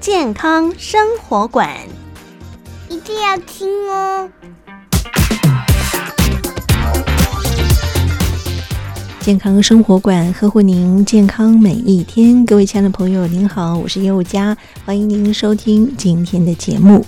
健康生活馆。一定要听哦！健康生活馆呵护您健康每一天，各位亲爱的朋友，您好，我是佑佳，欢迎您收听今天的节目。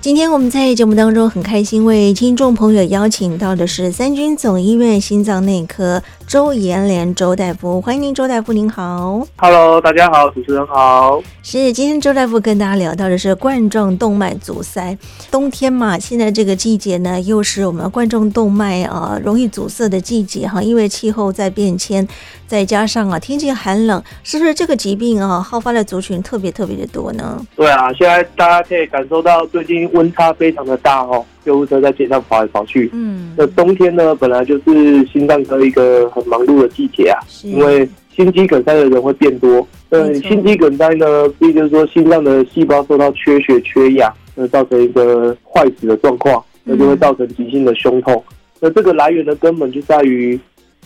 今天我们在节目当中很开心，为听众朋友邀请到的是三军总医院心脏内科周延连周大夫，欢迎您，周大夫，您好。Hello，大家好，主持人好。是，今天周大夫跟大家聊到的是冠状动脉阻塞。冬天嘛，现在这个季节呢，又是我们冠状动脉啊容易阻塞的季节哈，因为气候在变迁，再加上啊天气寒冷，是不是这个疾病啊好发的族群特别特别的多呢？对啊，现在大家可以感受到最近。温差非常的大哦，救护车在街上跑来跑去。嗯，那冬天呢，本来就是心脏科一个很忙碌的季节啊，因为心肌梗塞的人会变多。嗯，心肌梗塞呢，也就是说心脏的细胞受到缺血、缺氧，那造成一个坏死的状况，那就会造成急性的胸痛。那这个来源的根本就在于。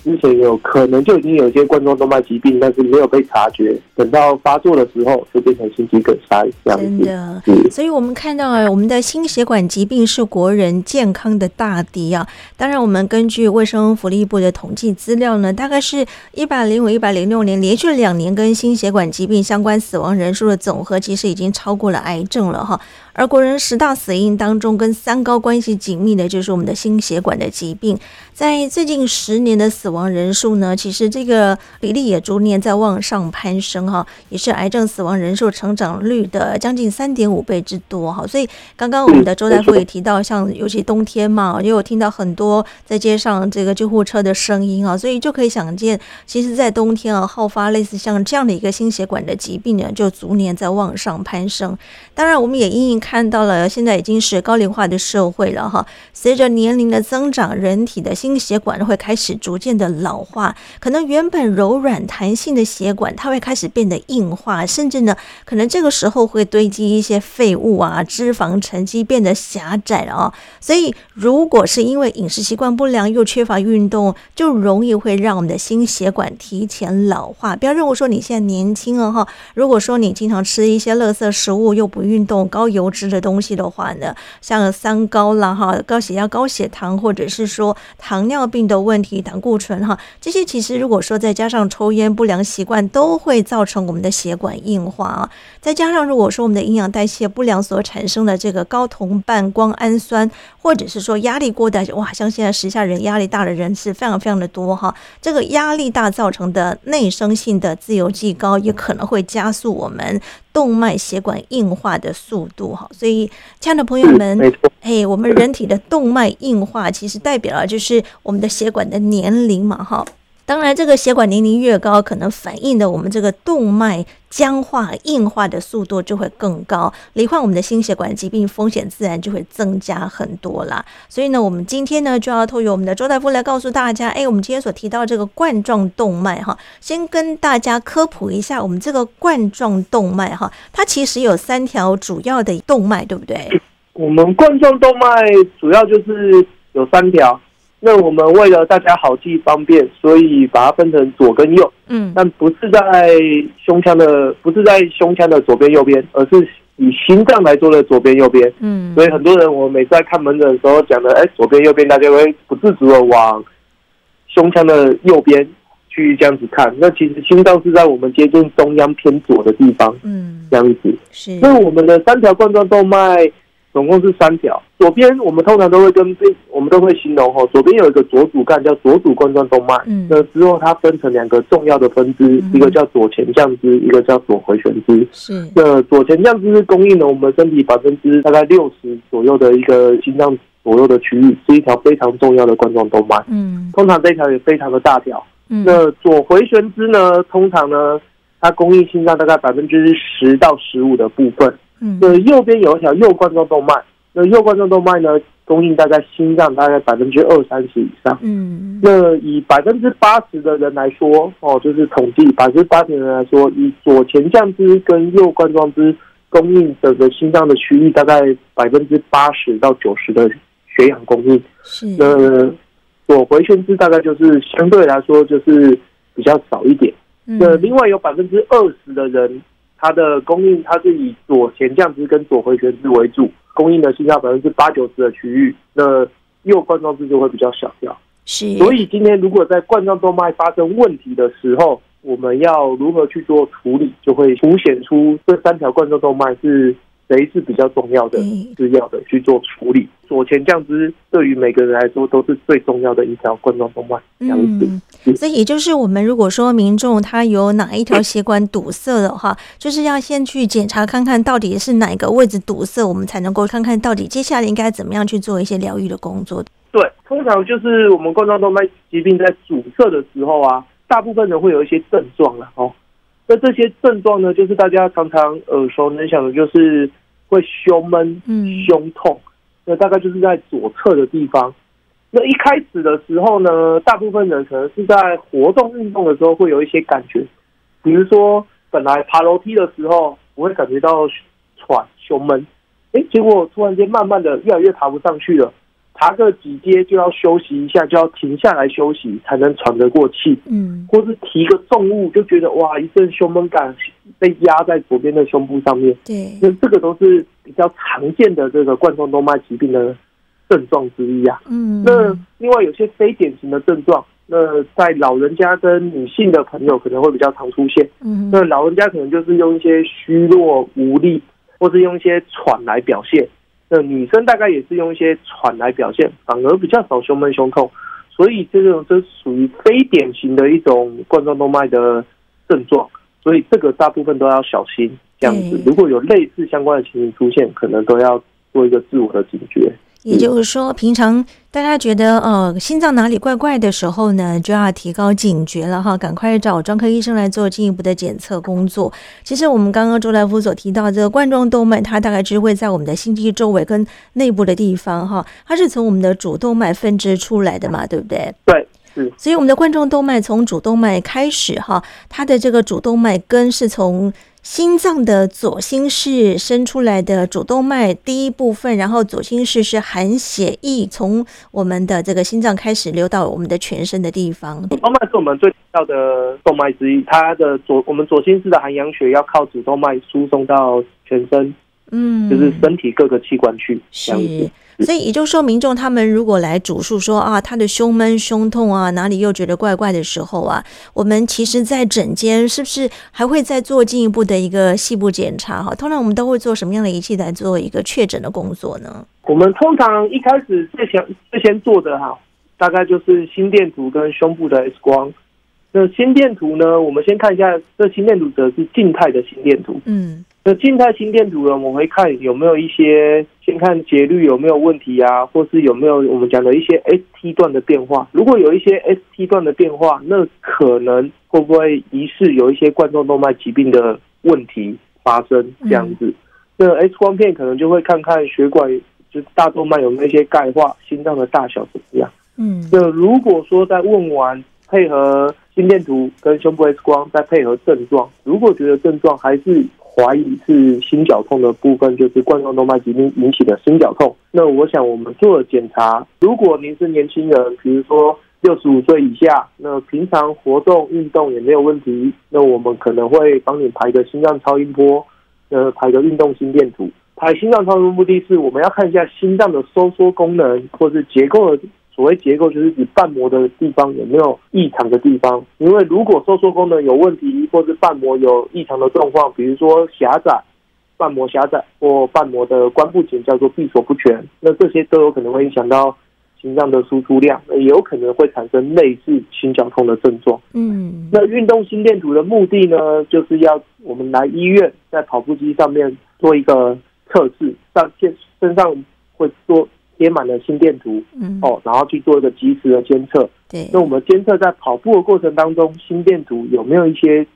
之前有可能就已经有一些冠状动脉疾病，但是没有被察觉，等到发作的时候就变成心肌梗塞这样子。真的，嗯、所以我们看到啊，我们的心血管疾病是国人健康的大敌啊。当然，我们根据卫生福利部的统计资料呢，大概是一百零五、一百零六年连续两年跟心血管疾病相关死亡人数的总和，其实已经超过了癌症了哈。而国人十大死因当中，跟三高关系紧密的，就是我们的心血管的疾病。在最近十年的死亡人数呢，其实这个比例也逐年在往上攀升哈，也是癌症死亡人数成长率的将近三点五倍之多哈。所以刚刚我们的周大夫也提到，像尤其冬天嘛，也有听到很多在街上这个救护车的声音啊，所以就可以想见，其实，在冬天啊，好发类似像这样的一个心血管的疾病呢，就逐年在往上攀升。当然，我们也因应看到了，现在已经是高龄化的社会了哈。随着年龄的增长，人体的心血管会开始逐渐的老化，可能原本柔软弹性的血管，它会开始变得硬化，甚至呢，可能这个时候会堆积一些废物啊，脂肪沉积，变得狭窄了啊。所以，如果是因为饮食习惯不良又缺乏运动，就容易会让我们的心血管提前老化。不要认为说你现在年轻了哈，如果说你经常吃一些垃圾食物又不运动高油吃的东西的话呢，像三高啦哈，高血压、高血糖，或者是说糖尿病的问题、胆固醇哈，这些其实如果说再加上抽烟不良习惯，都会造成我们的血管硬化啊。再加上如果说我们的营养代谢不良所产生的这个高同半胱氨酸，或者是说压力过大，哇，像现在时下人压力大的人是非常非常的多哈。这个压力大造成的内生性的自由基高，也可能会加速我们。动脉血管硬化的速度哈，所以亲爱的朋友们，哎，我们人体的动脉硬化其实代表了就是我们的血管的年龄嘛哈。当然，这个血管年龄越高，可能反映的我们这个动脉僵化、硬化的速度就会更高，罹患我们的心血管疾病风险自然就会增加很多啦。所以呢，我们今天呢就要透过我们的周大夫来告诉大家，哎，我们今天所提到这个冠状动脉哈，先跟大家科普一下，我们这个冠状动脉哈，它其实有三条主要的动脉，对不对？我们冠状动脉主要就是有三条。那我们为了大家好记方便，所以把它分成左跟右。嗯，但不是在胸腔的，不是在胸腔的左边右边，而是以心脏来做的左边右边。嗯，所以很多人我每次在看门诊的时候讲的，哎，左边右边，大家会不自主的往胸腔的右边去这样子看。那其实心脏是在我们接近中央偏左的地方。嗯，这样子是。那我们的三条冠状动脉。总共是三条，左边我们通常都会跟我们都会形容哈，左边有一个左主干叫左主冠状动脉，嗯，那之后它分成两个重要的分支，嗯、一个叫左前降支，一个叫左回旋支。是，那左前降支是供应了我们身体百分之大概六十左右的一个心脏左右的区域，是一条非常重要的冠状动脉。嗯，通常这一条也非常的大条。嗯，那左回旋支呢，通常呢，它供应心脏大概百分之十到十五的部分。嗯，那右边有一条右冠状动脉，那右冠状动脉呢，供应大概心脏大概百分之二三十以上。嗯，那以百分之八十的人来说，哦，就是统计百分之八十的人来说，以左前降支跟右冠状支供应整个心脏的区域，大概百分之八十到九十的血氧供应。是，那左回旋支大概就是相对来说就是比较少一点。嗯，那另外有百分之二十的人，他的供应它是以左前降支跟左回旋支为主。供应的心脏百分之八九十的区域，那右冠状支就会比较小掉。是，所以今天如果在冠状动脉发生问题的时候，我们要如何去做处理，就会凸显出这三条冠状动脉是。谁是比较重要的，是要的去做处理。左前降支对于每个人来说都是最重要的一条冠状动脉，这样子。嗯，所以也就是我们如果说民众他有哪一条血管堵塞的话，就是要先去检查看看到底是哪个位置堵塞，我们才能够看看到底接下来应该怎么样去做一些疗愈的工作。对，通常就是我们冠状动脉疾病在阻塞的时候啊，大部分人会有一些症状了哦。那这些症状呢，就是大家常常耳熟能详的，就是会胸闷、胸痛。那大概就是在左侧的地方。那一开始的时候呢，大部分人可能是在活动运动的时候会有一些感觉，比如说本来爬楼梯的时候我会感觉到喘、胸闷，哎，结果突然间慢慢的越来越爬不上去了。爬个几阶就要休息一下，就要停下来休息，才能喘得过气。嗯，或是提个重物，就觉得哇，一阵胸闷感被压在左边的胸部上面。对，那这个都是比较常见的这个冠状动脉疾病的症状之一啊。嗯，那另外有些非典型的症状，那在老人家跟女性的朋友可能会比较常出现。嗯，那老人家可能就是用一些虚弱无力，或是用一些喘来表现。那女生大概也是用一些喘来表现，反而比较少胸闷胸痛，所以这种这属于非典型的一种冠状动脉的症状，所以这个大部分都要小心。这样子，如果有类似相关的情形出现，可能都要做一个自我的警觉。也就是说，平常大家觉得呃心脏哪里怪怪的时候呢，就要提高警觉了哈，赶快找专科医生来做进一步的检测工作。其实我们刚刚周大夫所提到这个冠状动脉，它大概只会在我们的心肌周围跟内部的地方哈，它是从我们的主动脉分支出来的嘛，对不对？对，是。所以我们的冠状动脉从主动脉开始哈，它的这个主动脉根是从。心脏的左心室伸出来的主动脉第一部分，然后左心室是含血液从我们的这个心脏开始流到我们的全身的地方。主动脉是我们最重要的动脉之一，它的左我们左心室的含氧血要靠主动脉输送到全身，嗯，就是身体各个器官去这样子。所以也就是说，民众他们如果来主诉说啊，他的胸闷、胸痛啊，哪里又觉得怪怪的时候啊，我们其实，在诊间是不是还会再做进一步的一个细部检查？哈，通常我们都会做什么样的仪器来做一个确诊的工作呢？我们通常一开始最先最先做的哈，大概就是心电图跟胸部的 X 光。那心电图呢，我们先看一下，这心电图则是静态的心电图。嗯。那静态心电图呢，我们会看有没有一些，先看节律有没有问题啊，或是有没有我们讲的一些 ST 段的变化。如果有一些 ST 段的变化，那可能会不会疑似有一些冠状动脉疾病的问题发生这样子。那 X 光片可能就会看看血管，就是大动脉有没有一些钙化，心脏的大小怎么样。嗯，那如果说在问完配合心电图跟胸部 X 光，再配合症状，如果觉得症状还是怀疑是心绞痛的部分，就是冠状动脉疾病引起的心绞痛。那我想我们做了检查，如果您是年轻人，比如说六十五岁以下，那平常活动运动也没有问题，那我们可能会帮你排个心脏超音波，呃，排个运动心电图。排心脏超音波目的是我们要看一下心脏的收缩功能或是结构的。所谓结构就是指瓣膜的地方有没有异常的地方，因为如果收缩功能有问题，或是瓣膜有异常的状况，比如说狭窄、瓣膜狭窄或瓣膜的关不紧，叫做闭锁不全，那这些都有可能会影响到心脏的输出量，也有可能会产生类似心绞痛的症状。嗯，那运动心电图的目的呢，就是要我们来医院在跑步机上面做一个测试，上身身上会做。贴满了心电图，嗯，哦，然后去做一个及时的监测。对，那我们监测在跑步的过程当中，心电图有没有一些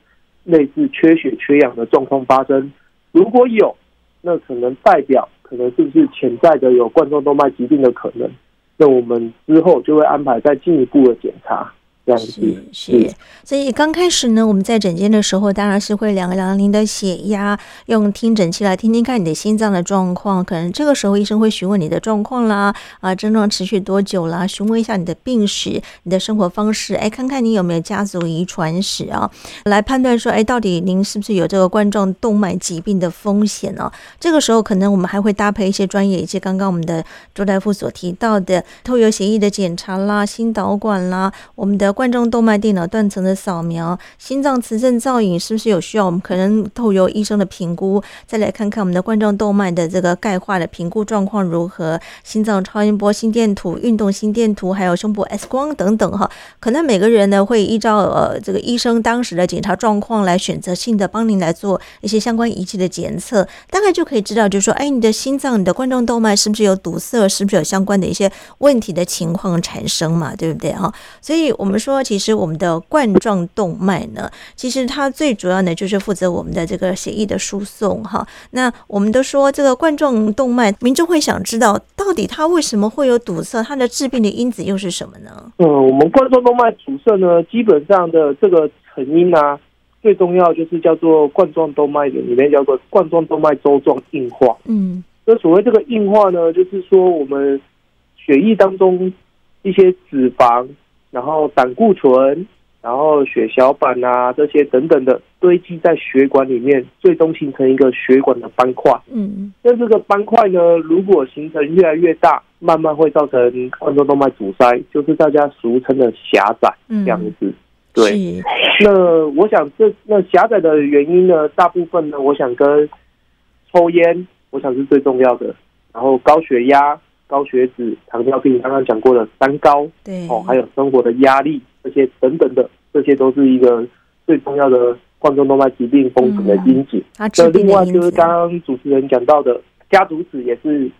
类似缺血缺氧的状况发生？如果有，那可能代表可能是不是潜在的有冠状动脉疾病的可能？那我们之后就会安排再进一步的检查。是是，所以刚开始呢，我们在诊间的时候，当然是会量一量您的血压，用听诊器来听听看你的心脏的状况。可能这个时候医生会询问你的状况啦，啊，症状持续多久啦，询问一下你的病史、你的生活方式，哎，看看你有没有家族遗传史啊，来判断说，哎，到底您是不是有这个冠状动脉疾病的风险呢？这个时候可能我们还会搭配一些专业，以及刚刚我们的周大夫所提到的透油血液的检查啦、心导管啦，我们的。冠状动脉电脑断层的扫描，心脏磁振造影是不是有需要？我们可能透由医生的评估，再来看看我们的冠状动脉的这个钙化的评估状况如何？心脏超音波心电图、运动心电图，还有胸部 X 光等等哈。可能每个人呢会依照呃这个医生当时的检查状况来选择性的帮您来做一些相关仪器的检测，大概就可以知道，就是说，哎，你的心脏、你的冠状动脉是不是有堵塞？是不是有相关的一些问题的情况产生嘛？对不对哈？所以我们说。说其实我们的冠状动脉呢，其实它最主要呢就是负责我们的这个血液的输送哈。那我们都说这个冠状动脉，民众会想知道到底它为什么会有堵塞，它的致病的因子又是什么呢？嗯，我们冠状动脉阻塞呢，基本上的这个成因啊，最重要就是叫做冠状动脉的里面叫做冠状动脉粥状硬化。嗯，那所谓这个硬化呢，就是说我们血液当中一些脂肪。然后胆固醇，然后血小板啊这些等等的堆积在血管里面，最终形成一个血管的斑块。嗯，那这个斑块呢，如果形成越来越大，慢慢会造成冠状动脉阻塞，就是大家俗称的狭窄这样子。嗯、对，那我想这那狭窄的原因呢，大部分呢，我想跟抽烟，我想是最重要的，然后高血压。高血脂、糖尿病，刚刚讲过的三高，对哦，还有生活的压力这些等等的，这些都是一个最重要的冠状动脉疾病风险的因子。那、嗯、另外就是刚刚主持人讲到的家族史也是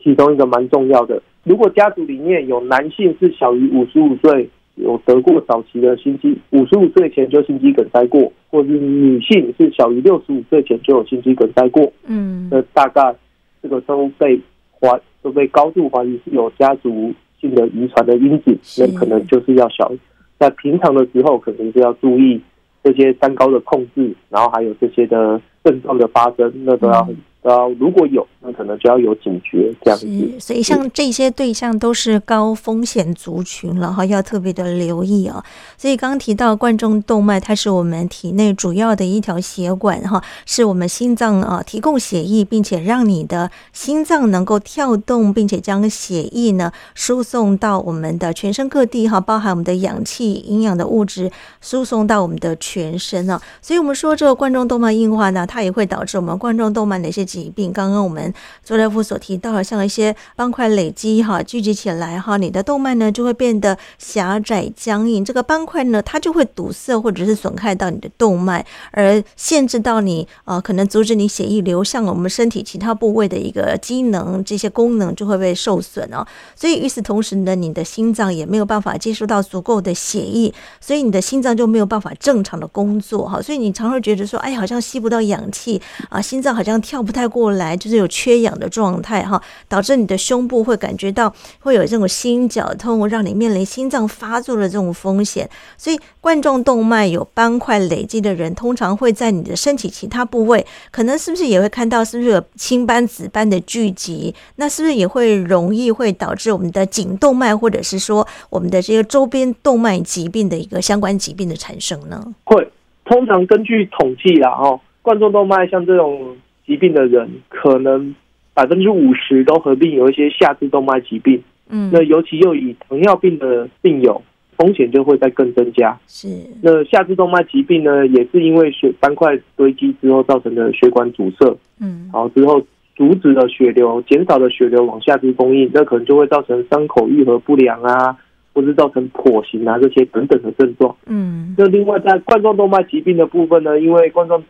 其中一个蛮重要的。如果家族里面有男性是小于五十五岁，有得过早期的心肌，五十五岁前就心肌梗塞过，或是女性是小于六十五岁前就有心肌梗塞过，嗯，那大概这个都被怀。都被高度怀疑是有家族性的遗传的因子，那可能就是要小，在平常的时候，可能就要注意这些三高的控制，然后还有这些的症状的发生，那都要都要，如果有，那可能就要有警觉这样子。所以像这些对象都是高风险族群了哈，要特别的留意啊。所以刚刚提到冠状动脉，它是我们体内主要的一条血管哈，是我们心脏啊提供血液，并且让你的心脏能够跳动，并且将血液呢输送到我们的全身各地哈，包含我们的氧气、营养的物质输送到我们的全身啊。所以我们说这个冠状动脉硬化呢，它也会导致我们冠状动脉的一些。疾病，刚刚我们周大夫所提到的，像一些斑块累积哈，聚集起来哈，你的动脉呢就会变得狭窄僵硬。这个斑块呢，它就会堵塞或者是损害到你的动脉，而限制到你、呃，可能阻止你血液流向我们身体其他部位的一个机能，这些功能就会被受损哦。所以与此同时呢，你的心脏也没有办法接收到足够的血液，所以你的心脏就没有办法正常的工作哈。所以你常会觉得说，哎，好像吸不到氧气啊，心脏好像跳不太。过来就是有缺缺氧的状态哈，导致你的胸部会感觉到会有这种心绞痛，让你面临心脏发作的这种风险。所以冠状动脉有斑块累积的人，通常会在你的身体其他部位，可能是不是也会看到是不是有青斑紫斑的聚集？那是不是也会容易会导致我们的颈动脉，或者是说我们的这个周边动脉疾病的一个相关疾病的产生呢？会，通常根据统计啦，哦，冠状动脉像这种。疾病的人可能百分之五十都合并有一些下肢动脉疾病，嗯，那尤其又以糖尿病的病友，风险就会再更增加。是，那下肢动脉疾病呢，也是因为血斑块堆积之后造成的血管阻塞，嗯，好之后阻止了血流，减少了血流往下肢供应，那可能就会造成伤口愈合不良啊，或是造成跛行啊这些等等的症状。嗯，那另外在冠状动脉疾病的部分呢，因为冠状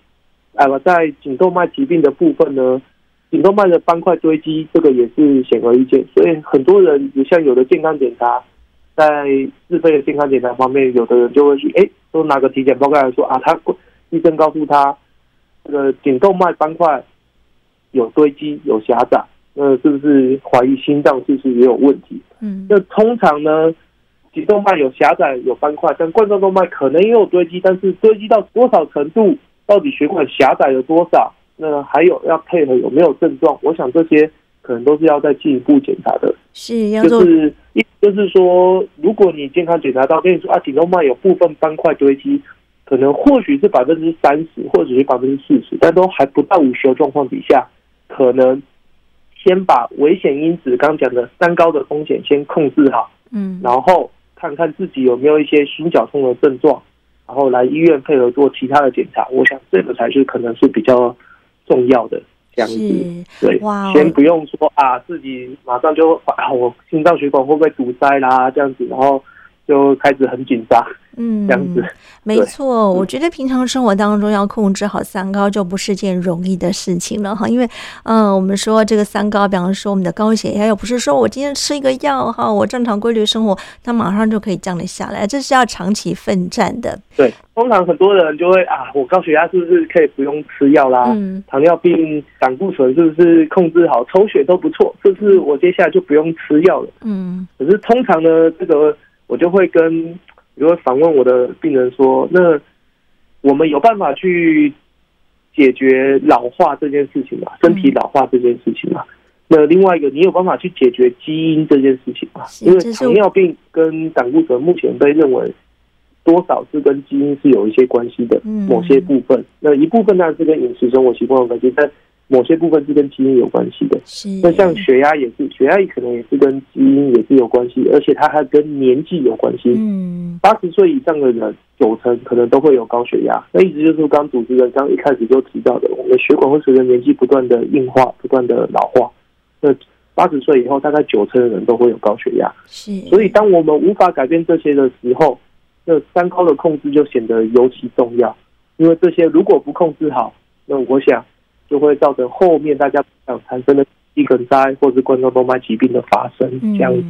啊，我在颈动脉疾病的部分呢，颈动脉的斑块堆积，这个也是显而易见。所以很多人，也像有的健康检查，在自费的健康检查方面，有的人就会去，哎，都拿个体检报告来说啊，他医生告诉他，这个颈动脉斑块有堆积、有狭窄，那是不是怀疑心脏是不是也有问题？嗯，那通常呢，颈动脉有狭窄、有斑块，但冠状动脉可能也有堆积，但是堆积到多少程度，到底血管狭窄了多少？那还有要配合有没有症状？我想这些可能都是要再进一步检查的。是，要做就是意就是说，如果你健康检查到跟你说啊，颈动脉有部分斑块堆积，可能或许是百分之三十，或者是百分之四十，但都还不到五十的状况底下，可能先把危险因子刚刚讲的三高的风险先控制好，嗯，然后看看自己有没有一些心绞痛的症状，然后来医院配合做其他的检查。我想这个才是可能是比较。重要的这样子，对，哇，先不用说啊，自己马上就啊，我心脏血管会不会堵塞啦？这样子，然后就开始很紧张。嗯，这样子没错。我觉得平常生活当中要控制好三高就不是件容易的事情了哈。因为，嗯，我们说这个三高，比方说我们的高血压，又不是说我今天吃一个药哈，我正常规律生活，它马上就可以降得下来，这是要长期奋战的。对，通常很多人就会啊，我高血压是不是可以不用吃药啦？嗯，糖尿病、胆固醇是不是控制好，抽血都不错，是不是我接下来就不用吃药了？嗯，可是通常呢，这个我就会跟。就会访问我的病人说：“那我们有办法去解决老化这件事情吗？身体老化这件事情吗？那另外一个，你有办法去解决基因这件事情吗？因为糖尿病跟胆固醇目前被认为多少是跟基因是有一些关系的，某些部分。那一部分当然是跟饮食生活习惯有关系，但。”某些部分是跟基因有关系的，是那像血压也是，血压可能也是跟基因也是有关系，而且它还跟年纪有关系。嗯，八十岁以上的人，九成可能都会有高血压。那一直就是刚主持人刚一开始就提到的，我们的血管会随着年纪不断的硬化、不断的老化。那八十岁以后，大概九成的人都会有高血压。是，所以当我们无法改变这些的时候，那三高的控制就显得尤其重要。因为这些如果不控制好，那我想。就会造成后面大家想产生的心梗塞或者是冠状动脉疾病的发生，这样子。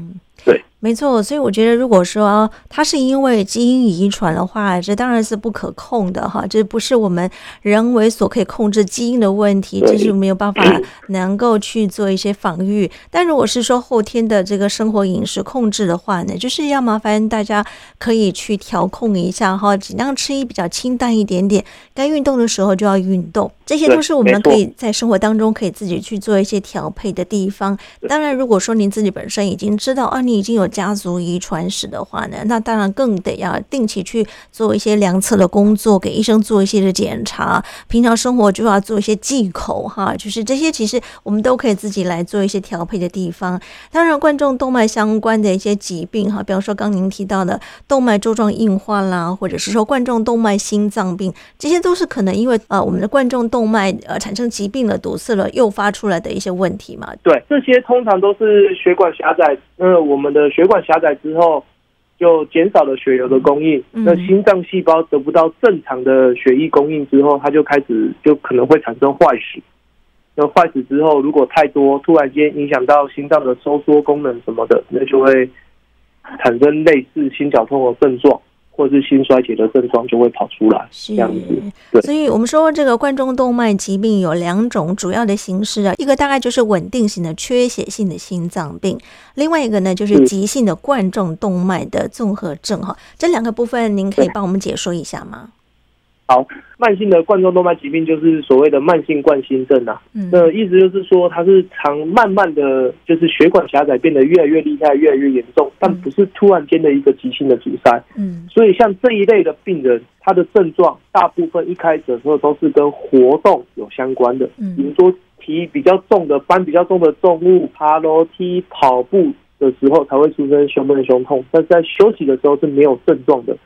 对。没错，所以我觉得，如果说它是因为基因遗传的话，这当然是不可控的哈，这不是我们人为所可以控制基因的问题，这是没有办法 能够去做一些防御。但如果是说后天的这个生活饮食控制的话呢，就是要麻烦大家可以去调控一下哈，尽量吃一比较清淡一点点，该运动的时候就要运动，这些都是我们可以在生活当中可以自己去做一些调配的地方。当然，如果说您自己本身已经知道啊，你已经有家族遗传史的话呢，那当然更得要定期去做一些量测的工作，给医生做一些的检查。平常生活就要做一些忌口哈，就是这些其实我们都可以自己来做一些调配的地方。当然，冠状动脉相关的一些疾病哈，比方说刚您提到的动脉粥状硬化啦，或者是说冠状动脉心脏病，这些都是可能因为呃我们的冠状动脉呃产生疾病了、堵塞了，诱发出来的一些问题嘛。对，这些通常都是血管狭窄，呃，我们的血管狭。窄之后，就减少了血流的供应。那心脏细胞得不到正常的血液供应之后，它就开始就可能会产生坏死。那坏死之后，如果太多，突然间影响到心脏的收缩功能什么的，那就会产生类似心绞痛的症状。或是心衰竭的症状就会跑出来，这样子。对，所以我们说这个冠状动脉疾病有两种主要的形式啊，一个大概就是稳定型的缺血性的心脏病，另外一个呢就是急性的冠状动脉的综合症哈。这两个部分您可以帮我们解说一下吗？好，慢性的冠状动脉疾病就是所谓的慢性冠心症啊。嗯，那意思就是说，它是常慢慢的就是血管狭窄变得越来越厉害，越来越严重，但不是突然间的一个急性的阻塞。嗯，所以像这一类的病人，他的症状大部分一开始的时候都是跟活动有相关的。嗯，比如说提比较重的搬比较重的重物，爬楼梯、跑步的时候才会出现胸闷、胸痛，但是在休息的时候是没有症状的。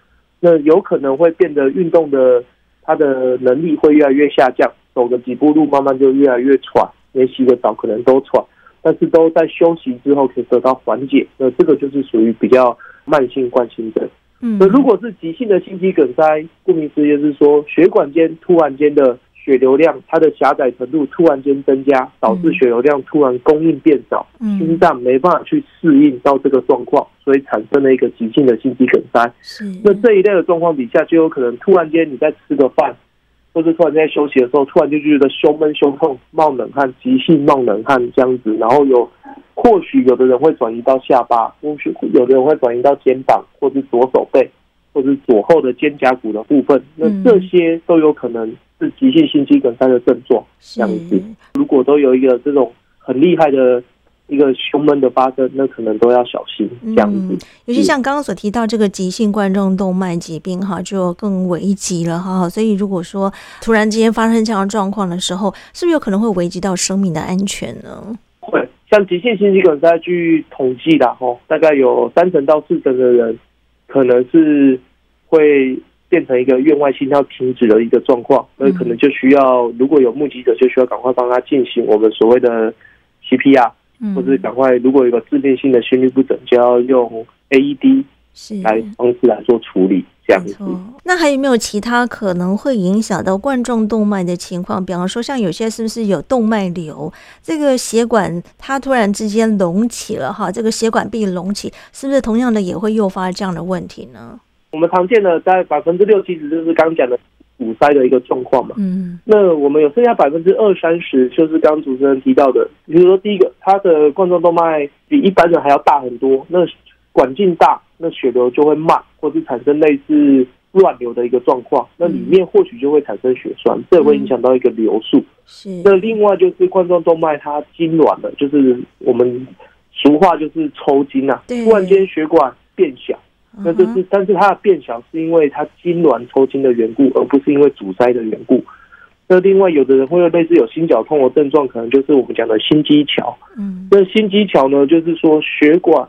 那有可能会变得运动的。他的能力会越来越下降，走个几步路，慢慢就越来越喘，连洗个澡可能都喘，但是都在休息之后可以得到缓解。那这个就是属于比较慢性冠心症。嗯，那如果是急性的心肌梗塞，顾名思义就是说血管间突然间的。血流量它的狭窄程度突然间增加，导致血流量突然供应变少，嗯、心脏没办法去适应到这个状况，所以产生了一个急性的心肌梗塞。是。那这一类的状况底下，就有可能突然间你在吃个饭，或者突然在休息的时候，突然就觉得胸闷、胸痛、冒冷汗、急性冒冷汗这样子，然后有或许有的人会转移到下巴，或许有的人会转移到肩膀，或是左手背，或是左后的肩胛骨的部分。那这些都有可能是急性心肌梗塞的症状。这样子，如果都有一个这种很厉害的。一个胸闷的发生，那可能都要小心这样子。嗯、尤其像刚刚所提到这个急性冠状动脉疾病哈，就更危急了哈。所以如果说突然之间发生这样状况的时候，是不是有可能会危及到生命的安全呢？会，像急性心肌梗塞，据统计的哈，大概有三成到四成的人，可能是会变成一个院外心跳停止的一个状况，所以可能就需要，如果有目击者，就需要赶快帮他进行我们所谓的 CPR。或者赶快，如果有个致命性的心律不整，就要用 AED 来方式来做处理，这样子。那还有没有其他可能会影响到冠状动脉的情况？比方说，像有些是不是有动脉瘤，这个血管它突然之间隆起了哈，这个血管壁隆起，是不是同样的也会诱发这样的问题呢？我们常见的在百分之六七十，就是刚讲的。堵塞的一个状况嘛，嗯，那我们有剩下百分之二三十，就是刚刚主持人提到的，比如说第一个，它的冠状动脉比一般人还要大很多，那管径大，那血流就会慢，或是产生类似乱流的一个状况，那里面或许就会产生血栓，这也会影响到一个流速。是，那另外就是冠状动脉它痉挛了，就是我们俗话就是抽筋啊，突然间血管变小。那就是，但是它的变小是因为它痉挛抽筋的缘故，而不是因为阻塞的缘故。那另外，有的人会有类似有心绞痛的症状，可能就是我们讲的心肌桥。嗯，那心肌桥呢，就是说血管，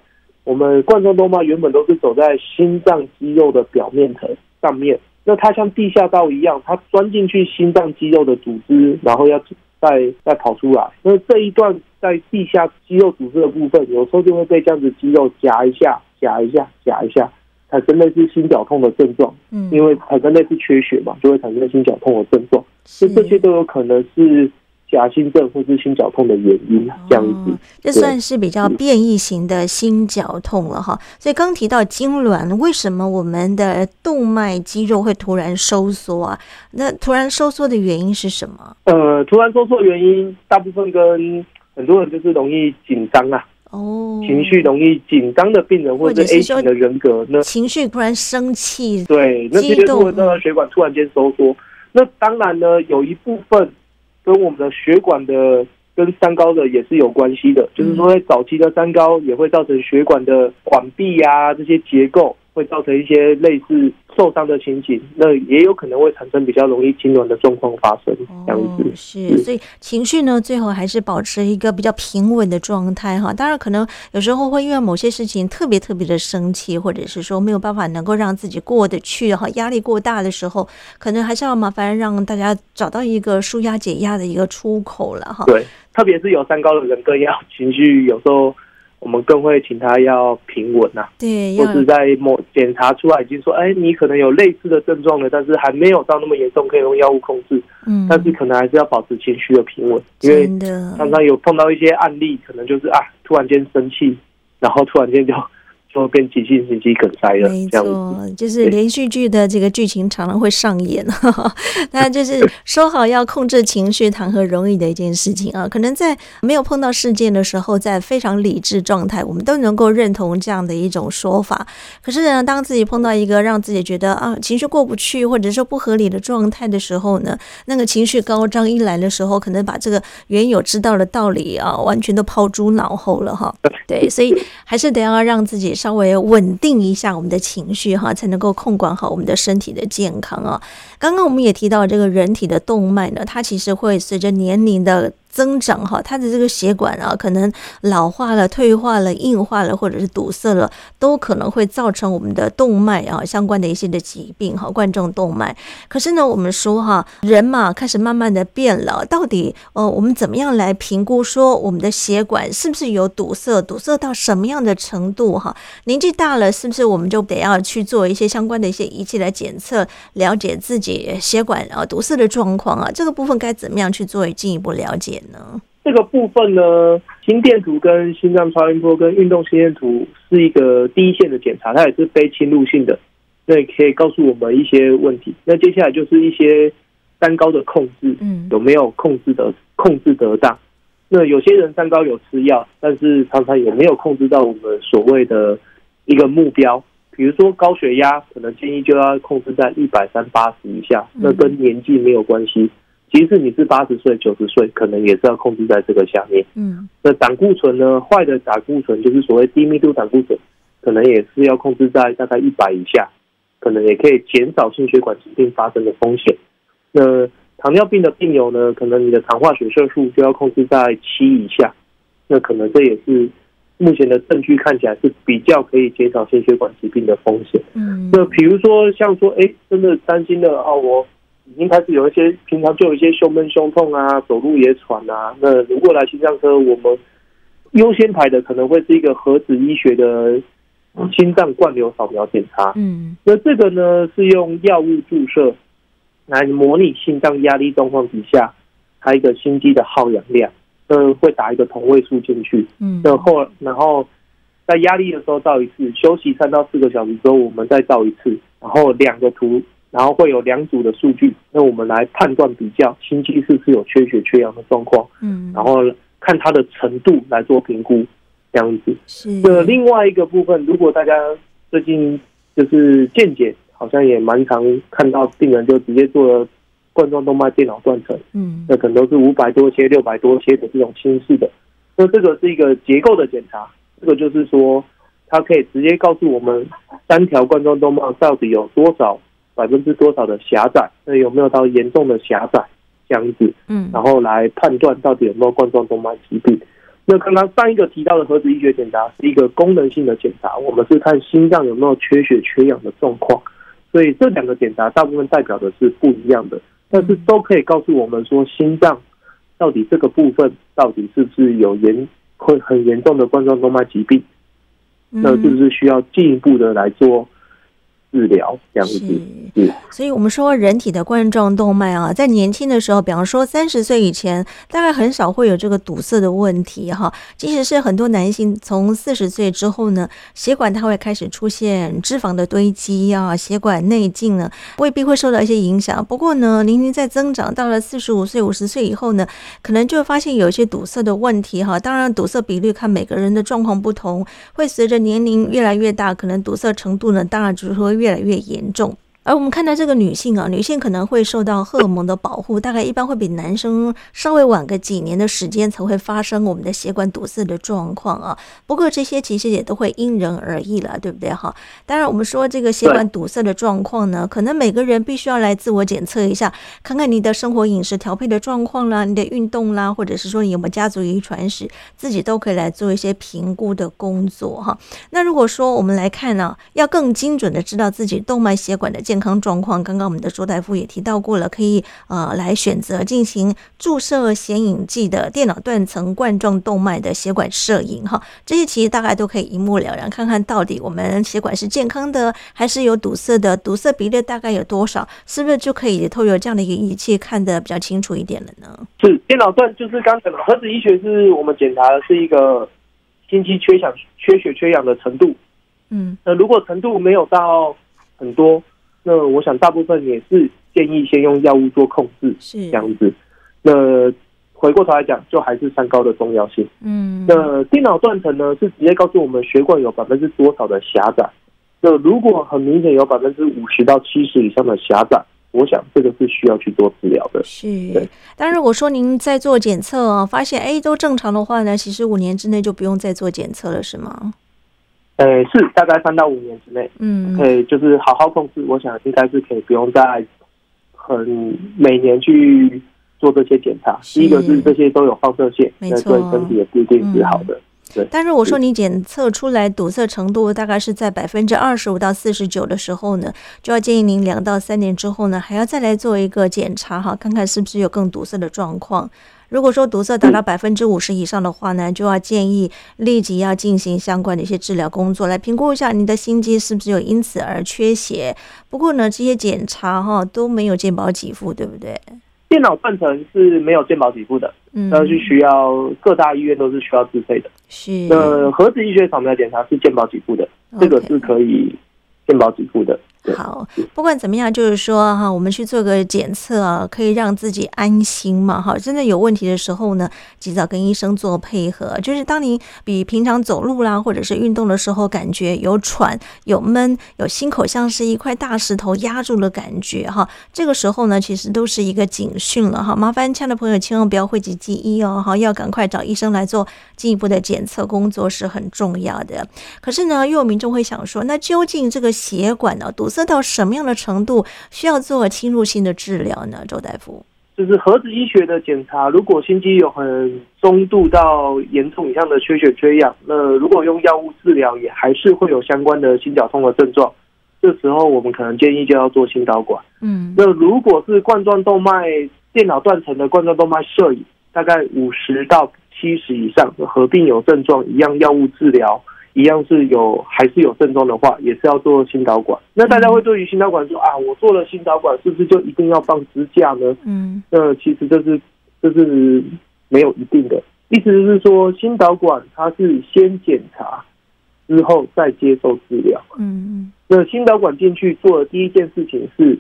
我们冠状动脉原本都是走在心脏肌肉的表面层上面，那它像地下道一样，它钻进去心脏肌肉的组织，然后要再再跑出来。那这一段在地下肌肉组织的部分，有时候就会被这样子肌肉夹一下。夹一下，夹一下，产生类似心绞痛的症状。嗯，因为产生类似缺血嘛，就会产生心绞痛的症状。所以这些都有可能是夹心症或是心绞痛的原因。这样子，哦，这算是比较变异型的心绞痛了哈。所以刚提到痉挛，为什么我们的动脉肌肉会突然收缩啊？那突然收缩的原因是什么？呃，突然收缩的原因，大部分跟很多人就是容易紧张啊。哦，情绪容易紧张的病人，或者是 A 型的人格，那情绪突然生气，对，那这些都会让血管突然间收缩。那当然呢，有一部分跟我们的血管的跟三高的也是有关系的，就是说在早期的三高也会造成血管的管壁啊这些结构。会造成一些类似受伤的情景，那也有可能会产生比较容易痉挛的状况发生。这样子、哦、是，所以情绪呢，最后还是保持一个比较平稳的状态哈。当然，可能有时候会因为某些事情特别特别的生气，或者是说没有办法能够让自己过得去哈，压力过大的时候，可能还是要麻烦让大家找到一个舒压解压的一个出口了哈。对，特别是有三高的人更要情绪有时候。我们更会请他要平稳呐、啊，对，或是在某检查出来已经说，哎，你可能有类似的症状了，但是还没有到那么严重，可以用药物控制。嗯，但是可能还是要保持情绪的平稳，因为常常有碰到一些案例，可能就是啊，突然间生气，然后突然间就。说变急性心肌梗塞了，没错，就是连续剧的这个剧情常常会上演。那就是说好要控制情绪，谈何容易的一件事情啊！可能在没有碰到事件的时候，在非常理智状态，我们都能够认同这样的一种说法。可是呢，当自己碰到一个让自己觉得啊情绪过不去，或者说不合理的状态的时候呢，那个情绪高涨一来的时候，可能把这个原有知道的道理啊，完全都抛诸脑后了哈。对，所以还是得要让自己。稍微稳定一下我们的情绪哈，才能够控管好我们的身体的健康啊。刚刚我们也提到这个人体的动脉呢，它其实会随着年龄的。增长哈，它的这个血管啊，可能老化了、退化了、硬化了，或者是堵塞了，都可能会造成我们的动脉啊相关的一些的疾病哈，冠状动脉。可是呢，我们说哈，人嘛开始慢慢的变老，到底呃，我们怎么样来评估说我们的血管是不是有堵塞？堵塞到什么样的程度哈？年纪大了，是不是我们就得要去做一些相关的一些仪器来检测，了解自己血管啊堵塞的状况啊？这个部分该怎么样去做进一步了解？这个部分呢，心电图跟心脏超音波跟运动心电图是一个第一线的检查，它也是非侵入性的，那也可以告诉我们一些问题。那接下来就是一些三高的控制，嗯，有没有控制的控制得当？那有些人三高有吃药，但是常常也没有控制到我们所谓的一个目标。比如说高血压，可能建议就要控制在一百三八十以下，那跟年纪没有关系。即使你是八十岁、九十岁，可能也是要控制在这个下面。嗯，那胆固醇呢？坏的胆固醇就是所谓低密度胆固醇，可能也是要控制在大概一百以下，可能也可以减少心血管疾病发生的风险。那糖尿病的病友呢，可能你的糖化血色素就要控制在七以下，那可能这也是目前的证据看起来是比较可以减少心血管疾病的风险。嗯，那比如说像说，哎，真的担心的哦，我已经开始有一些平常就有一些胸闷、胸痛啊，走路也喘啊。那如果来心脏科，我们优先排的可能会是一个核子医学的心脏灌流扫描检查。嗯，那这个呢是用药物注射。来模拟心脏压力状况底下，它一个心肌的耗氧量，呃，会打一个同位素进去，嗯，然后然后在压力的时候照一次，休息三到四个小时之后，我们再照一次，然后两个图，然后会有两组的数据，那我们来判断比较心肌是不是有缺血缺氧的状况，嗯，然后看它的程度来做评估，这样子。是。那另外一个部分，如果大家最近就是健检。好像也蛮常看到病人就直接做了冠状动脉电脑断层，嗯，那可能都是五百多切、六百多切的这种轻视的。那这个是一个结构的检查，这个就是说，它可以直接告诉我们三条冠状动脉到底有多少百分之多少的狭窄，那有没有到严重的狭窄这样子，嗯，然后来判断到底有没有冠状动脉疾病。那刚刚上一个提到的核子医学检查是一个功能性的检查，我们是看心脏有没有缺血缺氧的状况。所以这两个检查大部分代表的是不一样的，但是都可以告诉我们说，心脏到底这个部分到底是不是有严会很严重的冠状动脉疾病，那是不是需要进一步的来做治疗这样子，是，所以我们说人体的冠状动脉啊，在年轻的时候，比方说三十岁以前，大概很少会有这个堵塞的问题哈。即使是很多男性从四十岁之后呢，血管它会开始出现脂肪的堆积啊，血管内径呢未必会受到一些影响。不过呢，年龄在增长，到了四十五岁、五十岁以后呢，可能就会发现有一些堵塞的问题哈。当然，堵塞比率看每个人的状况不同，会随着年龄越来越大，可能堵塞程度呢，当然就是说越越来越严重。而我们看到这个女性啊，女性可能会受到荷尔蒙的保护，大概一般会比男生稍微晚个几年的时间才会发生我们的血管堵塞的状况啊。不过这些其实也都会因人而异了，对不对哈？当然，我们说这个血管堵塞的状况呢，可能每个人必须要来自我检测一下，看看你的生活饮食调配的状况啦，你的运动啦，或者是说你有没有家族遗传史，自己都可以来做一些评估的工作哈。那如果说我们来看呢，要更精准的知道自己动脉血管的健健康状况，刚刚我们的周大夫也提到过了，可以呃来选择进行注射显影剂的电脑断层冠状动脉的血管摄影哈，这些其实大概都可以一目了然，看看到底我们血管是健康的还是有堵塞的，堵塞比例大概有多少，是不是就可以透过这样的一个仪器看得比较清楚一点了呢？是电脑断就是刚才的核子医学是我们检查的是一个心肌缺氧、缺血、缺氧的程度，嗯，那如果程度没有到很多。那我想大部分也是建议先用药物做控制，是这样子。那回过头来讲，就还是三高的重要性。嗯，那电脑断层呢，是直接告诉我们血管有百分之多少的狭窄。那如果很明显有百分之五十到七十以上的狭窄，我想这个是需要去做治疗的。是，但如果说您在做检测啊，发现哎都正常的话呢，其实五年之内就不用再做检测了，是吗？呃，是大概三到五年之内，嗯，可以就是好好控制。我想应该是可以不用再很每年去做这些检查。第一个是这些都有放射线，没错，对身体也不一定是好的。嗯、对，但如果说你检测出来堵塞程度大概是在百分之二十五到四十九的时候呢，就要建议您两到三年之后呢，还要再来做一个检查哈，看看是不是有更堵塞的状况。如果说堵塞达到百分之五十以上的话呢，就要建议立即要进行相关的一些治疗工作，来评估一下你的心肌是不是有因此而缺血。不过呢，这些检查哈都没有健保给付，对不对？电脑断层是没有健保给付的，嗯，那是需要各大医院都是需要自费的。是，那核子医学扫描检查是健保给付的，这个是可以健保给付的。好，不管怎么样，就是说哈，我们去做个检测啊，可以让自己安心嘛。哈，真的有问题的时候呢，及早跟医生做配合。就是当你比平常走路啦，或者是运动的时候，感觉有喘、有闷、有心口像是一块大石头压住的感觉哈，这个时候呢，其实都是一个警讯了哈。麻烦亲爱的朋友，千万不要讳疾忌医哦，哈，要赶快找医生来做进一步的检测工作是很重要的。可是呢，又有民众会想说，那究竟这个血管呢，堵塞到什么样的程度需要做侵入性的治疗呢？周大夫，就是核子医学的检查，如果心肌有很中度到严重以上的缺血缺氧，那如果用药物治疗，也还是会有相关的心绞痛的症状。这时候我们可能建议就要做心导管。嗯，那如果是冠状动脉电脑断层的冠状动脉摄影，大概五十到七十以上，合并有症状，一样药物治疗。一样是有还是有症状的话，也是要做心导管。那大家会对于心导管说啊，我做了心导管，是不是就一定要放支架呢？嗯，那其实这是这是没有一定的。意思是说，心导管它是先检查之后再接受治疗。嗯，那心导管进去做的第一件事情是，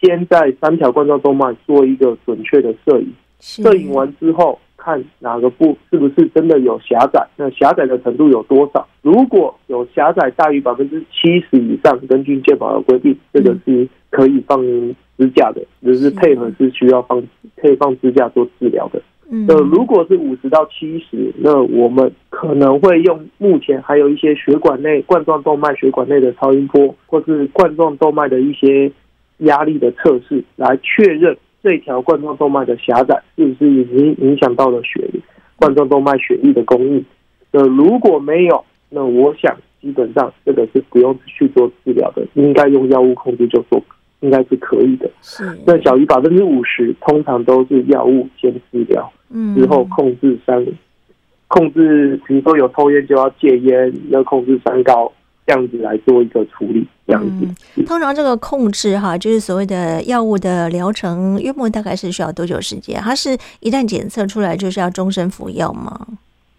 先在三条冠状动脉做一个准确的摄影，摄影完之后。看哪个部是不是真的有狭窄？那狭窄的程度有多少？如果有狭窄大于百分之七十以上，根据健保的规定，这个是可以放支架的，只是配合是需要放可以放支架做治疗的。那如果是五十到七十，那我们可能会用目前还有一些血管内冠状动脉血管内的超音波，或是冠状动脉的一些压力的测试来确认。这条冠状动脉的狭窄是不是已经影响到了血冠状动脉血液的供应？那如果没有，那我想基本上这个是不用去做治疗的，应该用药物控制就做，应该是可以的。是。那小于百分之五十，通常都是药物先治疗，嗯，之后控制三，控制比如说有抽烟就要戒烟，要控制三高。这样子来做一个处理，这样子。嗯、通常这个控制哈，就是所谓的药物的疗程，约莫大概是需要多久时间？它是一旦检测出来就是要终身服药吗？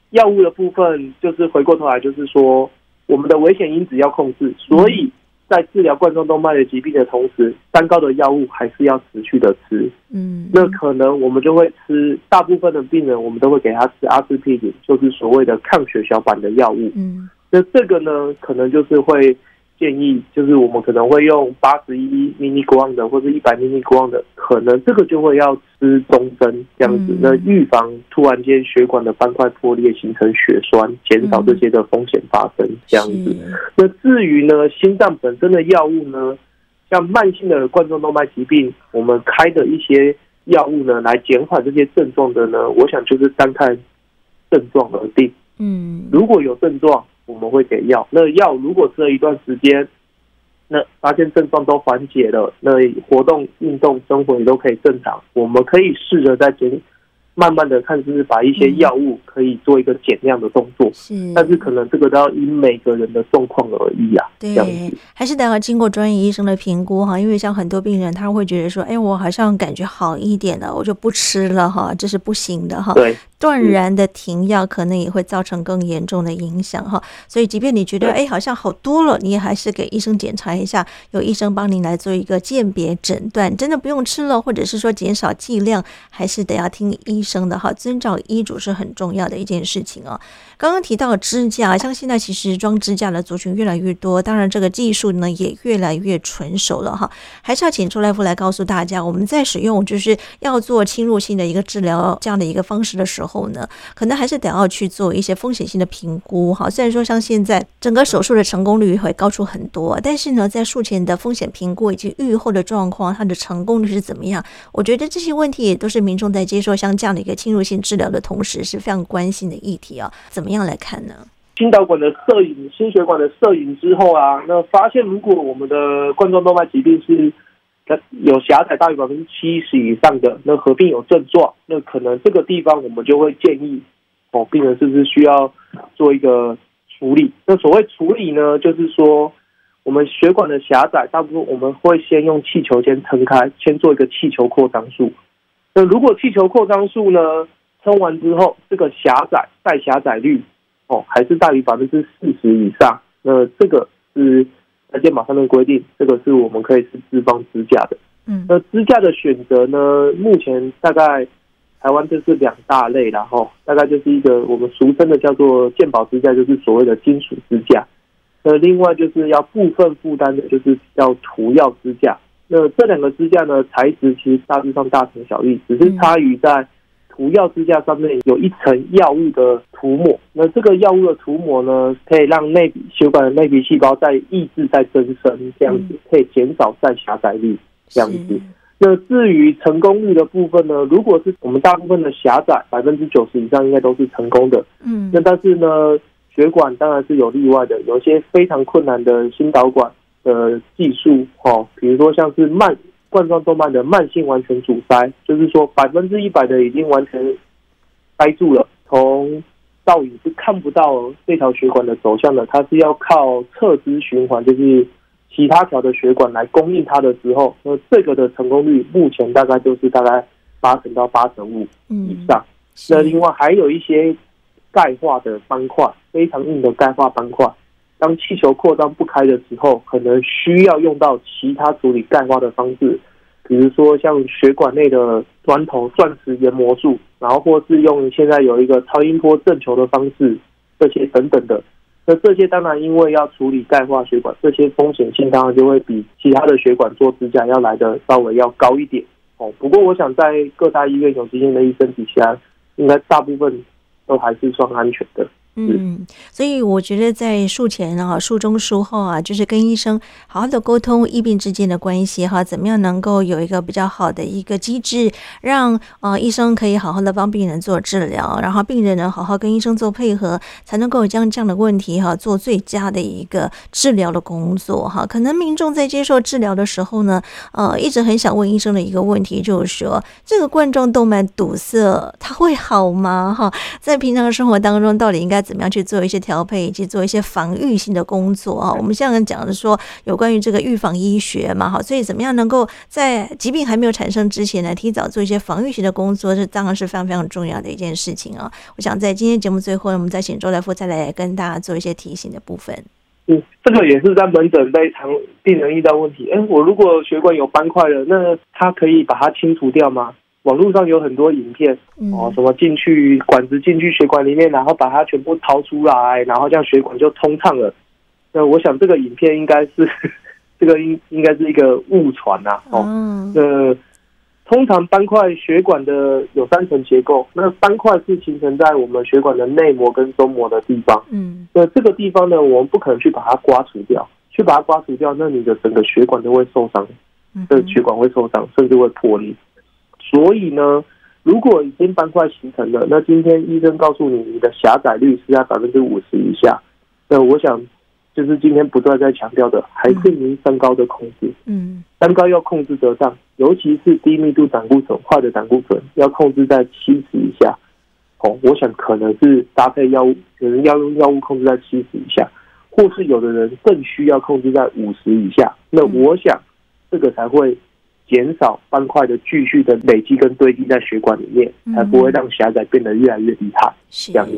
药物的部分就是回过头来就是说，我们的危险因子要控制，所以在治疗冠状动脉的疾病的同时，三高的药物还是要持续的吃。嗯，那可能我们就会吃，大部分的病人我们都会给他吃阿司匹林，就是所谓的抗血小板的药物。嗯。那这个呢，可能就是会建议，就是我们可能会用八十一 mg 的，或者一百 mg 的，可能这个就会要吃终身这样子，那预防突然间血管的斑块破裂形成血栓，减少这些的风险发生这样子。那至于呢，心脏本身的药物呢，像慢性的冠状动脉疾病，我们开的一些药物呢，来减缓这些症状的呢，我想就是单看症状而定。嗯，如果有症状。我们会给药，那药如果吃了一段时间，那发现症状都缓解了，那活动、运动、生活也都可以正常，我们可以试着在减。慢慢的看，是不是把一些药物可以做一个减量的动作？是，但是可能这个都要以每个人的状况而异啊。对，还是得要经过专业医生的评估哈。因为像很多病人，他会觉得说，哎，我好像感觉好一点了，我就不吃了哈，这是不行的哈。对，断然的停药，可能也会造成更严重的影响哈。所以，即便你觉得哎，好像好多了，你也还是给医生检查一下，由医生帮您来做一个鉴别诊断。真的不用吃了，或者是说减少剂量，还是得要听医生。生的哈，遵照医嘱是很重要的一件事情哦。刚刚提到支架，像现在其实装支架的族群越来越多，当然这个技术呢也越来越纯熟了哈。还是要请周大夫来告诉大家，我们在使用就是要做侵入性的一个治疗这样的一个方式的时候呢，可能还是得要去做一些风险性的评估哈。虽然说像现在整个手术的成功率会高出很多，但是呢，在术前的风险评估以及预后的状况，它的成功率是怎么样？我觉得这些问题也都是民众在接受像这样的。一个侵入性治疗的同时是非常关心的议题啊，怎么样来看呢？心导管的摄影，心血管的摄影之后啊，那发现如果我们的冠状动脉疾病是它有狭窄大于百分之七十以上的，那合并有症状，那可能这个地方我们就会建议哦，病人是不是需要做一个处理？那所谓处理呢，就是说我们血管的狭窄，大部分我们会先用气球先撑开，先做一个气球扩张术。那如果气球扩张术呢，撑完之后，这个狭窄再狭窄率哦，还是大于百分之四十以上，那这个是在健保上面规定，这个是我们可以是自方支架的。嗯，那支架的选择呢，目前大概台湾就是两大类，然后大概就是一个我们俗称的叫做健保支架，就是所谓的金属支架。那另外就是要部分负担的，就是要涂药支架。那这两个支架呢，材质其实大致上大同小异，只是差于在涂药支架上面有一层药物的涂抹。那这个药物的涂抹呢，可以让内血管的内皮细胞在抑制在增生，这样子可以减少再狭窄率，这样子。那至于成功率的部分呢，如果是我们大部分的狭窄，百分之九十以上应该都是成功的。嗯，那但是呢，血管当然是有例外的，有一些非常困难的心导管的技术，哦，比如说像是慢冠状动脉的慢性完全阻塞，就是说百分之一百的已经完全塞住了，从倒影是看不到这条血管的走向的，它是要靠侧支循环，就是其他条的血管来供应它的时候，那这个的成功率目前大概就是大概八成到八成五以上。嗯、那另外还有一些。钙化的斑块，非常硬的钙化斑块，当气球扩张不开的时候，可能需要用到其他处理钙化的方式，比如说像血管内的钻头、钻石研磨术，然后或是用现在有一个超音波正球的方式，这些等等的。那这些当然因为要处理钙化血管，这些风险性当然就会比其他的血管做支架要来的稍微要高一点哦。不过我想在各大医院有经验的医生底下，应该大部分。都还是算安全的。嗯，所以我觉得在术前啊、术中、术后啊，就是跟医生好好的沟通医病之间的关系哈，怎么样能够有一个比较好的一个机制，让呃医生可以好好的帮病人做治疗，然后病人呢好好跟医生做配合，才能够将这样的问题哈做最佳的一个治疗的工作哈。可能民众在接受治疗的时候呢，呃，一直很想问医生的一个问题就是说，这个冠状动脉堵塞它会好吗？哈，在平常生活当中到底应该怎么样去做一些调配，以及做一些防御性的工作啊？我们现在讲的说有关于这个预防医学嘛，哈，所以怎么样能够在疾病还没有产生之前呢，提早做一些防御性的工作，这当然是非常非常重要的一件事情啊。我想在今天节目最后呢，我们再请周大夫再来跟大家做一些提醒的部分。嗯，这个也是在门诊非常病人遇到问题。哎，我如果血管有斑块了，那它可以把它清除掉吗？网络上有很多影片，哦，什么进去管子进去血管里面，然后把它全部掏出来，然后这样血管就通畅了。那我想这个影片应该是 这个应应该是一个误传呐。哦，那通常斑块血管的有三层结构，那斑块是形成在我们血管的内膜跟中膜的地方。嗯，那这个地方呢，我们不可能去把它刮除掉，去把它刮除掉，那你的整个血管都会受伤，这个血管会受伤，甚至会破裂。所以呢，如果已经斑块形成了，那今天医生告诉你你的狭窄率是在百分之五十以下，那我想就是今天不断在强调的，还是您三高的控制。嗯，三高要控制得当，尤其是低密度胆固醇、坏的胆固醇要控制在七十以下。哦，我想可能是搭配药物，可能要用药物控制在七十以下，或是有的人更需要控制在五十以下。那我想这个才会。减少斑块的继续的累积跟堆积在血管里面，才不会让狭窄变得越来越厉害。是这样子，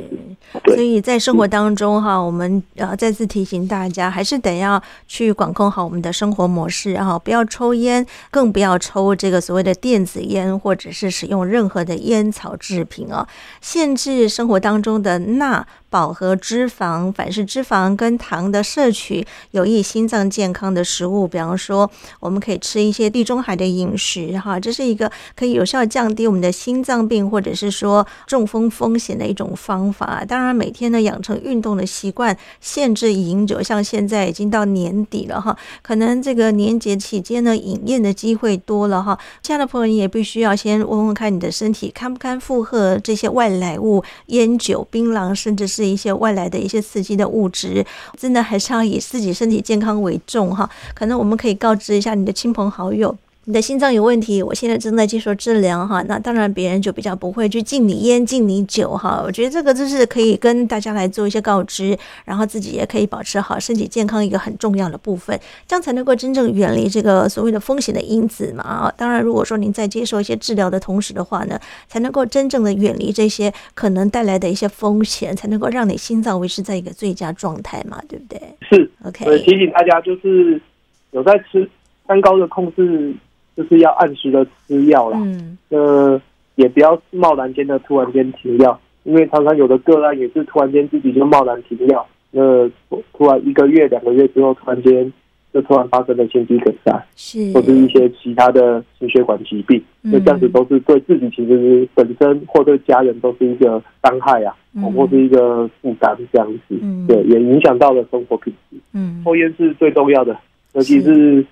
所以在生活当中哈，我们呃再次提醒大家，还是得要去管控好我们的生活模式哈，不要抽烟，更不要抽这个所谓的电子烟，或者是使用任何的烟草制品啊，限制生活当中的钠。饱和脂肪、反式脂肪跟糖的摄取，有益心脏健康的食物，比方说，我们可以吃一些地中海的饮食，哈，这是一个可以有效降低我们的心脏病或者是说中风风险的一种方法。当然，每天呢养成运动的习惯，限制饮酒，像现在已经到年底了哈，可能这个年节期间呢饮宴的机会多了哈，亲爱的朋友，你也必须要先问问看你的身体堪不堪负荷这些外来物，烟酒、槟榔，甚至是。一些外来的一些刺激的物质，真的还是要以自己身体健康为重哈。可能我们可以告知一下你的亲朋好友。你的心脏有问题，我现在正在接受治疗哈。那当然别人就比较不会去敬你烟、敬你酒哈。我觉得这个就是可以跟大家来做一些告知，然后自己也可以保持好身体健康一个很重要的部分，这样才能够真正远离这个所谓的风险的因子嘛啊。当然，如果说您在接受一些治疗的同时的话呢，才能够真正的远离这些可能带来的一些风险，才能够让你心脏维持在一个最佳状态嘛，对不对？是，OK。提醒大家，就是有在吃三高的控制。就是要按时的吃药啦，嗯，呃，也不要贸然间的突然间停药，因为常常有的个案也是突然间自己就贸然停药，那突然一个月、两个月之后，突然间就突然发生了心肌梗塞，是，或是一些其他的心血管疾病，那这样子都是对自己其实本身或对家人都是一个伤害啊，或是一个负担这样子，对，也影响到了生活品质。嗯，抽烟是最重要的，尤其是。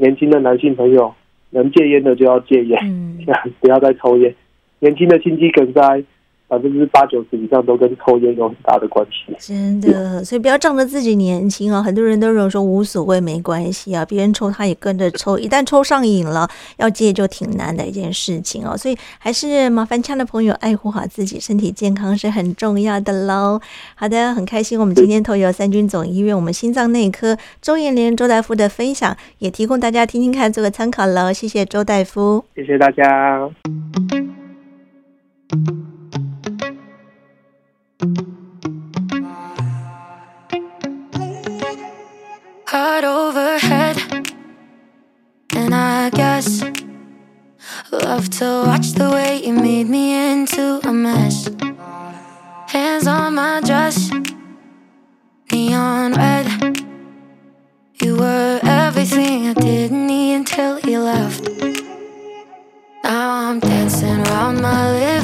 年轻的男性朋友。能戒烟的就要戒烟，嗯，不要再抽烟。年轻的心肌梗塞。百分之八九十以上都跟抽烟有很大的关系，真的，所以不要仗着自己年轻啊！很多人都认为说无所谓，没关系啊，别人抽他也跟着抽，一旦抽上瘾了，要戒就挺难的一件事情哦。所以还是麻烦亲爱的朋友爱护好自己，身体健康是很重要的喽。好的，很开心，我们今天透由三军总医院我们心脏内科周延连周大夫的分享，也提供大家听听看，做个参考喽。谢谢周大夫，谢谢大家。Heart overhead, and I guess love to watch the way you made me into a mess. Hands on my dress, neon red. You were everything I didn't need until you left. Now I'm dancing around my lips.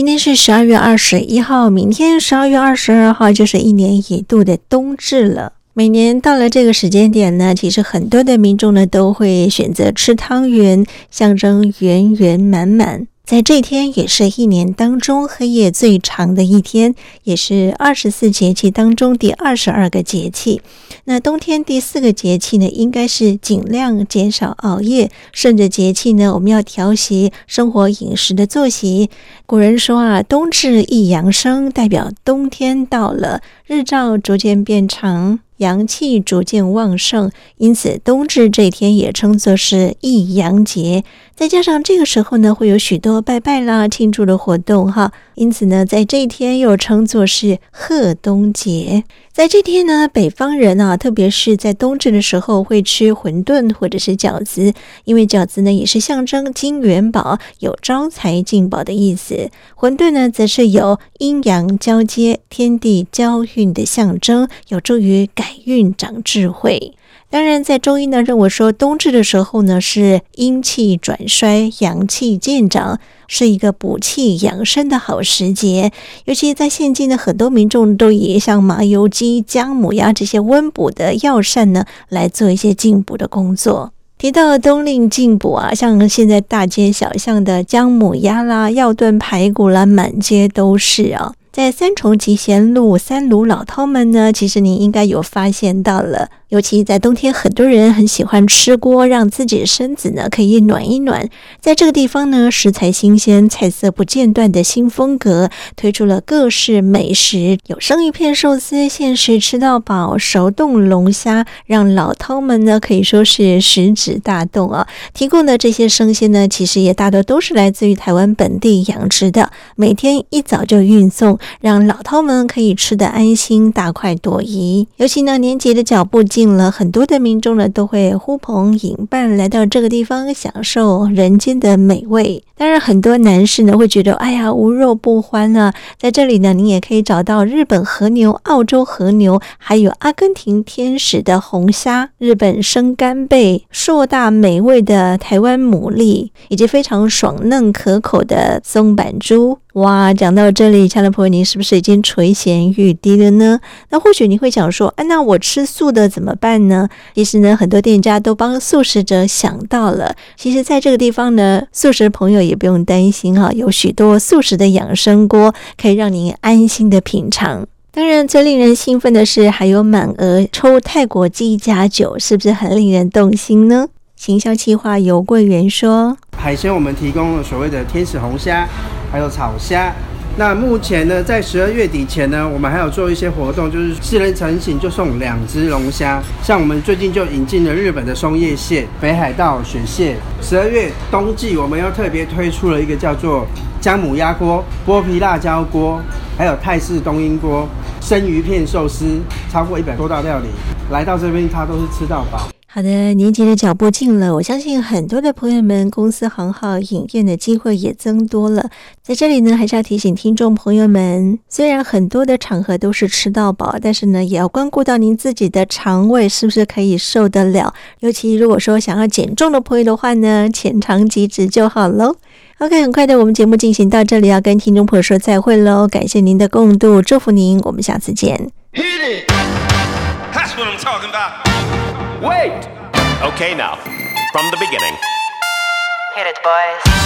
今天是十二月二十一号，明天十二月二十二号就是一年一度的冬至了。每年到了这个时间点呢，其实很多的民众呢都会选择吃汤圆，象征圆圆满满。在这天，也是一年当中黑夜最长的一天，也是二十四节气当中第二十二个节气。那冬天第四个节气呢，应该是尽量减少熬夜。顺着节气呢，我们要调息生活饮食的作息。古人说啊，冬至一阳生，代表冬天到了，日照逐渐变长。阳气逐渐旺盛，因此冬至这一天也称作是易阳节。再加上这个时候呢，会有许多拜拜啦、庆祝的活动哈，因此呢，在这一天又称作是贺冬节。在这天呢，北方人啊，特别是在冬至的时候，会吃馄饨或者是饺子，因为饺子呢也是象征金元宝，有招财进宝的意思；馄饨呢，则是有阴阳交接、天地交运运的象征，有助于改运、长智慧。当然，在中医呢，认为说冬至的时候呢，是阴气转衰、阳气渐长，是一个补气养生的好时节。尤其在现今的很多民众都以像麻油鸡、姜母鸭这些温补的药膳呢，来做一些进补的工作。提到冬令进补啊，像现在大街小巷的姜母鸭啦、药炖排骨啦，满街都是啊。在三重集贤路三鲁老饕们呢，其实您应该有发现到了。尤其在冬天，很多人很喜欢吃锅，让自己的身子呢可以暖一暖。在这个地方呢，食材新鲜，菜色不间断的新风格，推出了各式美食，有生鱼片寿司，限时吃到饱，熟冻龙虾，让老饕们呢可以说是食指大动啊。提供的这些生鲜呢，其实也大多都是来自于台湾本地养殖的，每天一早就运送，让老饕们可以吃得安心，大快朵颐。尤其呢，年节的脚步进了很多的民众呢，都会呼朋引伴来到这个地方，享受人间的美味。当然，很多男士呢会觉得，哎呀，无肉不欢啊。在这里呢，你也可以找到日本和牛、澳洲和牛，还有阿根廷天使的红虾、日本生干贝、硕大美味的台湾牡蛎，以及非常爽嫩可口的松阪猪。哇，讲到这里，亲爱的朋友，您是不是已经垂涎欲滴了呢？那或许你会想说，哎、那我吃素的怎么办呢？其实呢，很多店家都帮素食者想到了。其实，在这个地方呢，素食朋友也不用担心哈，有许多素食的养生锅可以让您安心的品尝。当然，最令人兴奋的是还有满额抽泰国鸡加酒，是不是很令人动心呢？行销企划游桂元说：海鲜我们提供了所谓的天使红虾。还有炒虾，那目前呢，在十二月底前呢，我们还有做一些活动，就是四人成行就送两只龙虾。像我们最近就引进了日本的松叶蟹、北海道雪蟹。十二月冬季，我们又特别推出了一个叫做姜母鸭锅、剥皮辣椒锅，还有泰式冬阴锅、生鱼片寿司，超过一百多道料理。来到这边，他都是吃到饱。好的，年节的脚步近了，我相信很多的朋友们公司行号饮宴的机会也增多了。在这里呢，还是要提醒听众朋友们，虽然很多的场合都是吃到饱，但是呢，也要关顾到您自己的肠胃是不是可以受得了。尤其如果说想要减重的朋友的话呢，浅尝即止就好喽。OK，很快的，我们节目进行到这里，要跟听众朋友说再会喽。感谢您的共度，祝福您，我们下次见。Wait! Okay, now, from the beginning. Hit it, boys.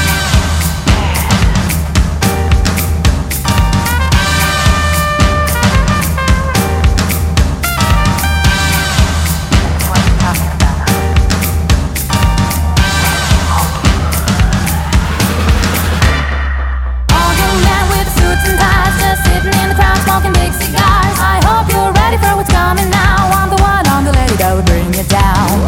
sitting in the crowd smoking big cigars. I hope you're ready for what's coming now that would bring it down.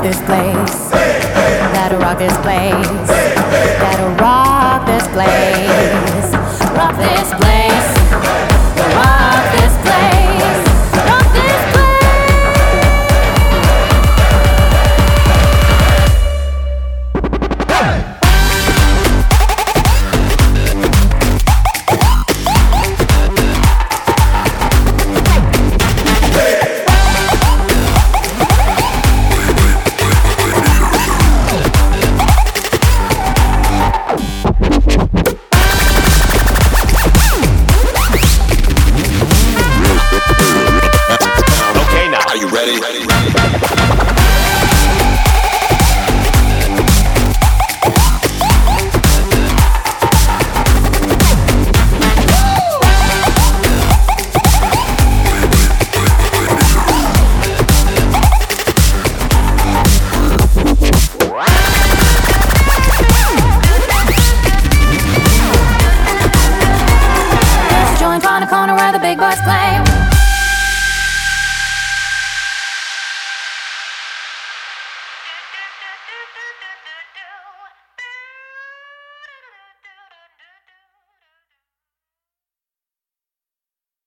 rock this place. that'll rock this place. that'll rock this place.